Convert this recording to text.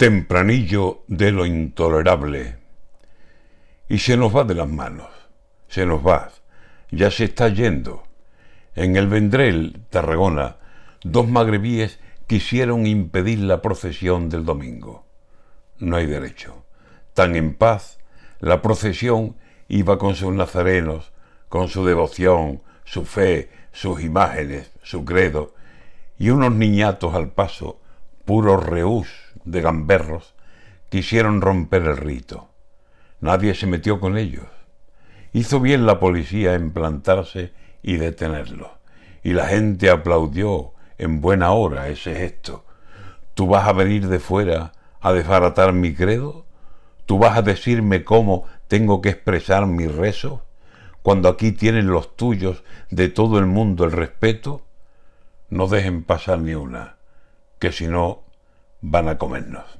tempranillo de lo intolerable. Y se nos va de las manos, se nos va, ya se está yendo. En el Vendrell, Tarragona, dos magrebíes quisieron impedir la procesión del domingo. No hay derecho. Tan en paz, la procesión iba con sus nazarenos, con su devoción, su fe, sus imágenes, su credo, y unos niñatos al paso, puros reús de gamberros, quisieron romper el rito. Nadie se metió con ellos. Hizo bien la policía en plantarse y detenerlos. Y la gente aplaudió en buena hora ese gesto. ¿Tú vas a venir de fuera a desbaratar mi credo? ¿Tú vas a decirme cómo tengo que expresar mi rezo? Cuando aquí tienen los tuyos de todo el mundo el respeto, no dejen pasar ni una, que si no van a comernos.